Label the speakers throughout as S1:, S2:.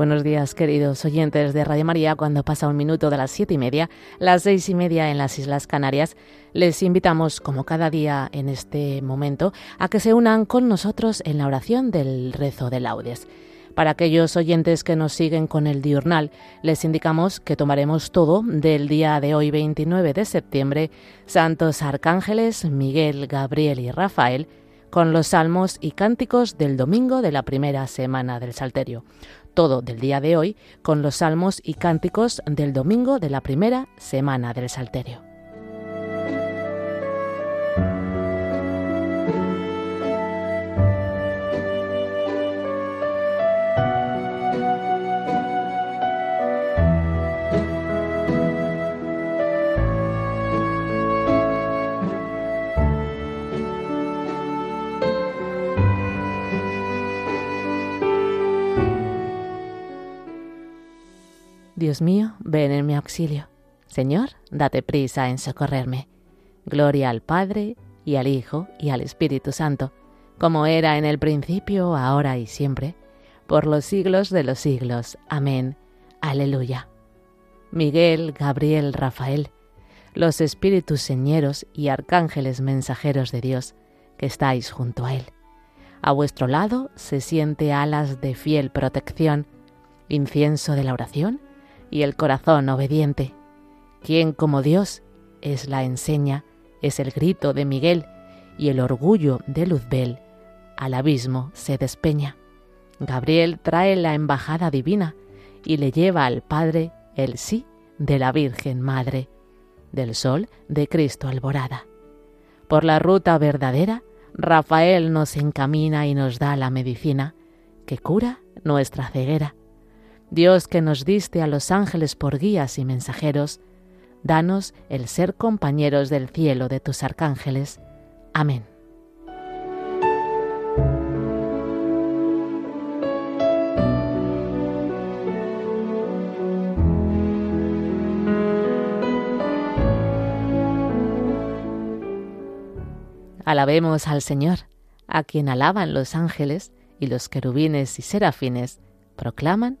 S1: buenos días, queridos oyentes de Radio María. Cuando pasa un minuto de las siete y media, las seis y media en las Islas Canarias, les invitamos, como cada día en este momento, a que se unan con nosotros en la oración del rezo de laudes. Para aquellos oyentes que nos siguen con el diurnal, les indicamos que tomaremos todo del día de hoy, 29 de septiembre, Santos Arcángeles, Miguel, Gabriel y Rafael, con los salmos y cánticos del domingo de la primera semana del Salterio todo del día de hoy con los salmos y cánticos del domingo de la primera semana del Salterio. Dios mío, ven en mi auxilio. Señor, date prisa en socorrerme. Gloria al Padre, y al Hijo, y al Espíritu Santo, como era en el principio, ahora y siempre, por los siglos de los siglos. Amén. Aleluya. Miguel, Gabriel, Rafael, los espíritus señeros y arcángeles mensajeros de Dios, que estáis junto a Él. A vuestro lado se siente alas de fiel protección, incienso de la oración y el corazón obediente. Quien como Dios es la enseña, es el grito de Miguel y el orgullo de Luzbel, al abismo se despeña. Gabriel trae la embajada divina y le lleva al Padre el sí de la Virgen Madre, del sol de Cristo alborada. Por la ruta verdadera, Rafael nos encamina y nos da la medicina que cura nuestra ceguera Dios que nos diste a los ángeles por guías y mensajeros, danos el ser compañeros del cielo de tus arcángeles. Amén. Alabemos al Señor, a quien alaban los ángeles y los querubines y serafines, proclaman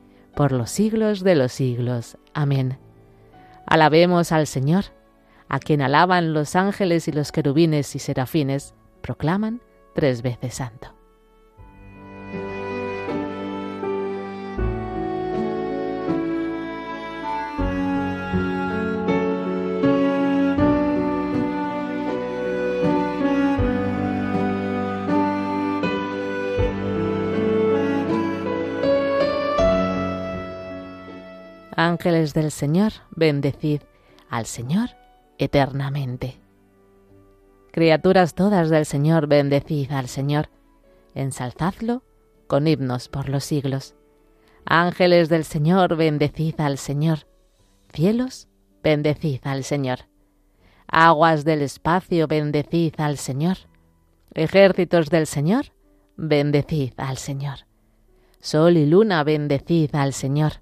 S1: por los siglos de los siglos. Amén. Alabemos al Señor, a quien alaban los ángeles y los querubines y serafines, proclaman tres veces santo. Ángeles del Señor, bendecid al Señor eternamente. Criaturas todas del Señor, bendecid al Señor, ensalzadlo con himnos por los siglos. Ángeles del Señor, bendecid al Señor. Cielos, bendecid al Señor. Aguas del espacio, bendecid al Señor. Ejércitos del Señor, bendecid al Señor. Sol y luna, bendecid al Señor.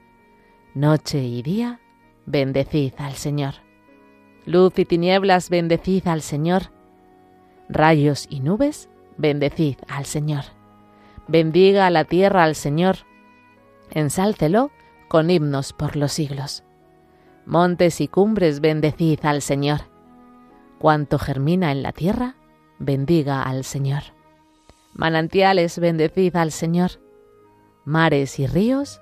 S1: noche y día, bendecid al Señor. Luz y tinieblas, bendecid al Señor. Rayos y nubes, bendecid al Señor. Bendiga la tierra al Señor. Ensálcelo con himnos por los siglos. Montes y cumbres, bendecid al Señor. Cuanto germina en la tierra, bendiga al Señor. Manantiales, bendecid al Señor. Mares y ríos,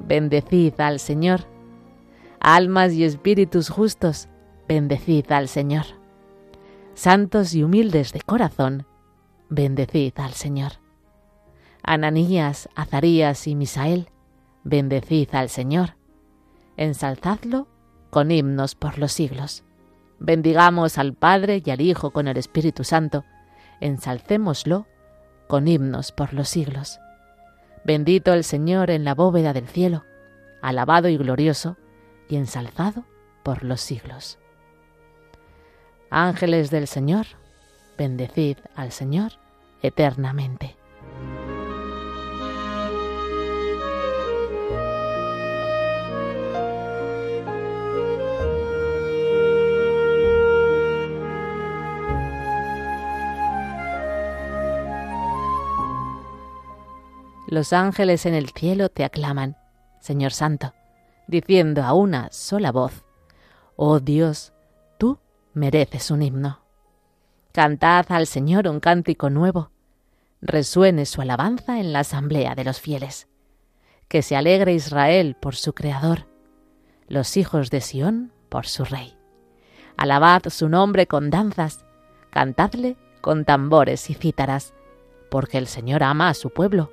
S1: bendecid al Señor. Almas y espíritus justos, bendecid al Señor. Santos y humildes de corazón, bendecid al Señor. Ananías, Azarías y Misael, bendecid al Señor. Ensalzadlo con himnos por los siglos. Bendigamos al Padre y al Hijo con el Espíritu Santo. Ensalcémoslo con himnos por los siglos. Bendito el Señor en la bóveda del cielo, alabado y glorioso, y ensalzado por los siglos. Ángeles del Señor, bendecid al Señor eternamente. Los ángeles en el cielo te aclaman, Señor Santo, diciendo a una sola voz, Oh Dios, tú mereces un himno. Cantad al Señor un cántico nuevo, resuene su alabanza en la asamblea de los fieles. Que se alegre Israel por su Creador, los hijos de Sión por su Rey. Alabad su nombre con danzas, cantadle con tambores y cítaras, porque el Señor ama a su pueblo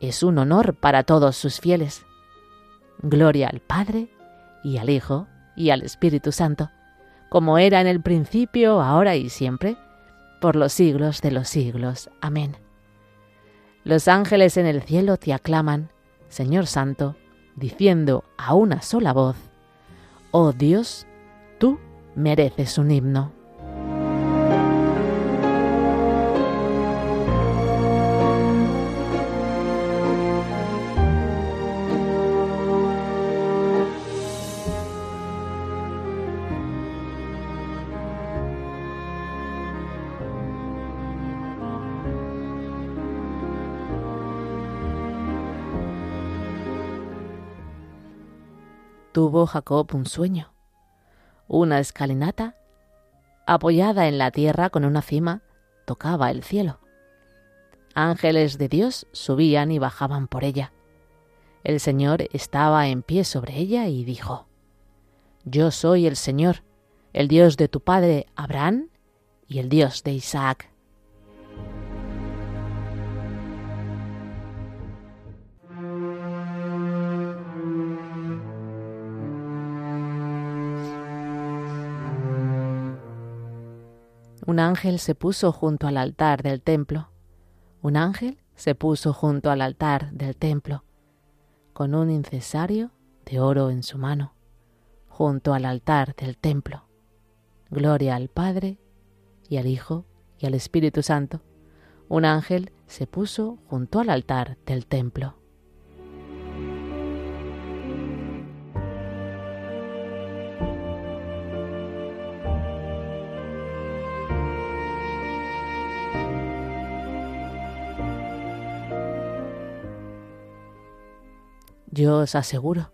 S1: es un honor para todos sus fieles. Gloria al Padre, y al Hijo, y al Espíritu Santo, como era en el principio, ahora y siempre, por los siglos de los siglos. Amén. Los ángeles en el cielo te aclaman, Señor Santo, diciendo a una sola voz, Oh Dios, tú mereces un himno. Tuvo Jacob un sueño, una escalinata apoyada en la tierra con una cima tocaba el cielo. Ángeles de Dios subían y bajaban por ella. El Señor estaba en pie sobre ella y dijo, Yo soy el Señor, el Dios de tu padre Abraham y el Dios de Isaac. Un ángel se puso junto al altar del templo. Un ángel se puso junto al altar del templo, con un incesario de oro en su mano, junto al altar del templo. Gloria al Padre, y al Hijo, y al Espíritu Santo. Un ángel se puso junto al altar del templo. Yo os aseguro,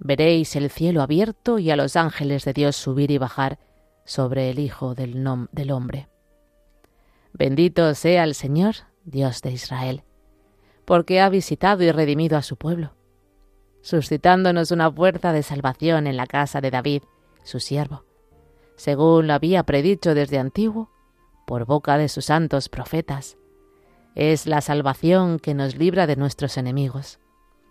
S1: veréis el cielo abierto y a los ángeles de Dios subir y bajar sobre el Hijo del, del Hombre. Bendito sea el Señor, Dios de Israel, porque ha visitado y redimido a su pueblo, suscitándonos una fuerza de salvación en la casa de David, su siervo, según lo había predicho desde antiguo, por boca de sus santos profetas. Es la salvación que nos libra de nuestros enemigos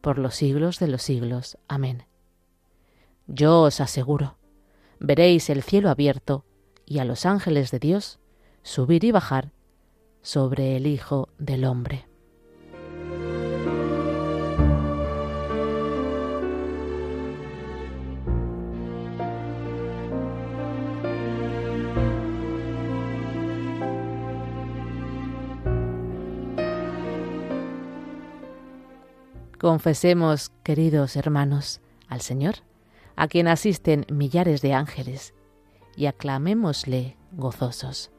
S1: por los siglos de los siglos. Amén. Yo os aseguro, veréis el cielo abierto y a los ángeles de Dios subir y bajar sobre el Hijo del Hombre. Confesemos, queridos hermanos, al Señor, a quien asisten millares de ángeles, y aclamémosle gozosos.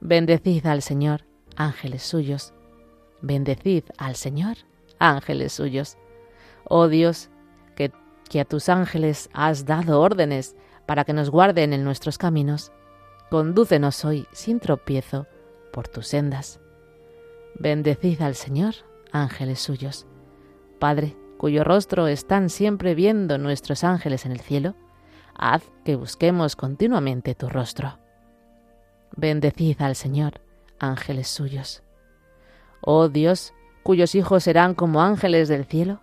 S1: Bendecid al Señor, ángeles suyos. Bendecid al Señor, ángeles suyos. Oh Dios, que, a tus ángeles has dado órdenes para que nos guarden en nuestros caminos, condúcenos hoy sin tropiezo por tus sendas. Bendecid al Señor, ángeles suyos. Padre, cuyo rostro están siempre viendo nuestros ángeles en el cielo, haz que busquemos continuamente tu rostro. Bendecid al Señor, ángeles suyos. Oh Dios, cuyos hijos serán como ángeles del cielo,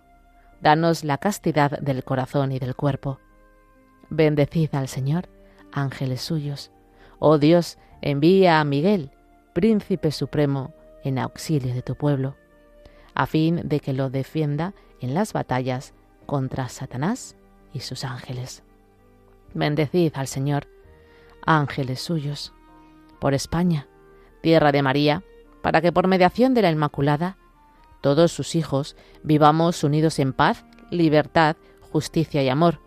S1: danos la castidad del corazón y del cuerpo. Bendecid al Señor, ángeles suyos. Oh Dios, envía a Miguel, príncipe supremo, en auxilio de tu pueblo, a fin de que lo defienda en las batallas contra Satanás y sus ángeles. Bendecid al Señor, ángeles suyos por España, tierra de María, para que por mediación de la Inmaculada, todos sus hijos vivamos unidos en paz, libertad, justicia y amor,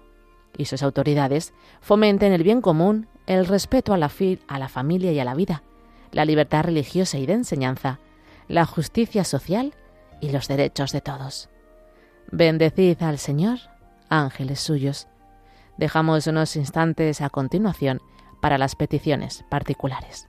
S1: y sus autoridades fomenten el bien común, el respeto a la, a la familia y a la vida, la libertad religiosa y de enseñanza, la justicia social y los derechos de todos. Bendecid al Señor, ángeles suyos. Dejamos unos instantes a continuación para las peticiones particulares.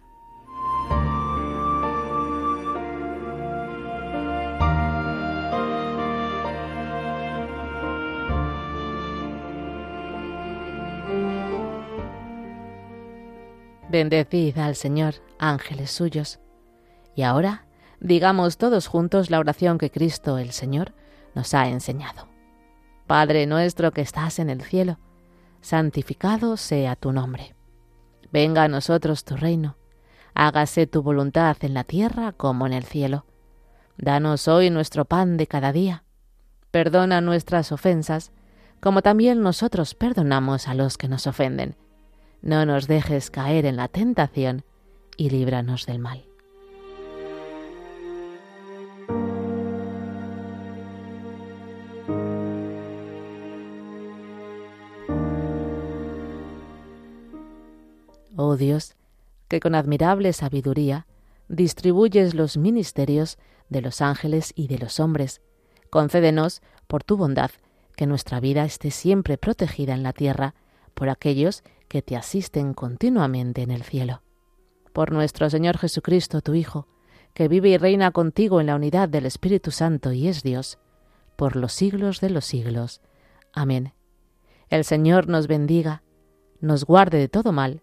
S1: Bendecid al Señor, ángeles suyos. Y ahora, digamos todos juntos la oración que Cristo el Señor nos ha enseñado. Padre nuestro que estás en el cielo, santificado sea tu nombre. Venga a nosotros tu reino, hágase tu voluntad en la tierra como en el cielo. Danos hoy nuestro pan de cada día. Perdona nuestras ofensas, como también nosotros perdonamos a los que nos ofenden. No nos dejes caer en la tentación y líbranos del mal. Dios, que con admirable sabiduría distribuyes los ministerios de los ángeles y de los hombres, concédenos, por tu bondad, que nuestra vida esté siempre protegida en la tierra por aquellos que te asisten continuamente en el cielo. Por nuestro Señor Jesucristo, tu Hijo, que vive y reina contigo en la unidad del Espíritu Santo y es Dios, por los siglos de los siglos. Amén. El Señor nos bendiga, nos guarde de todo mal,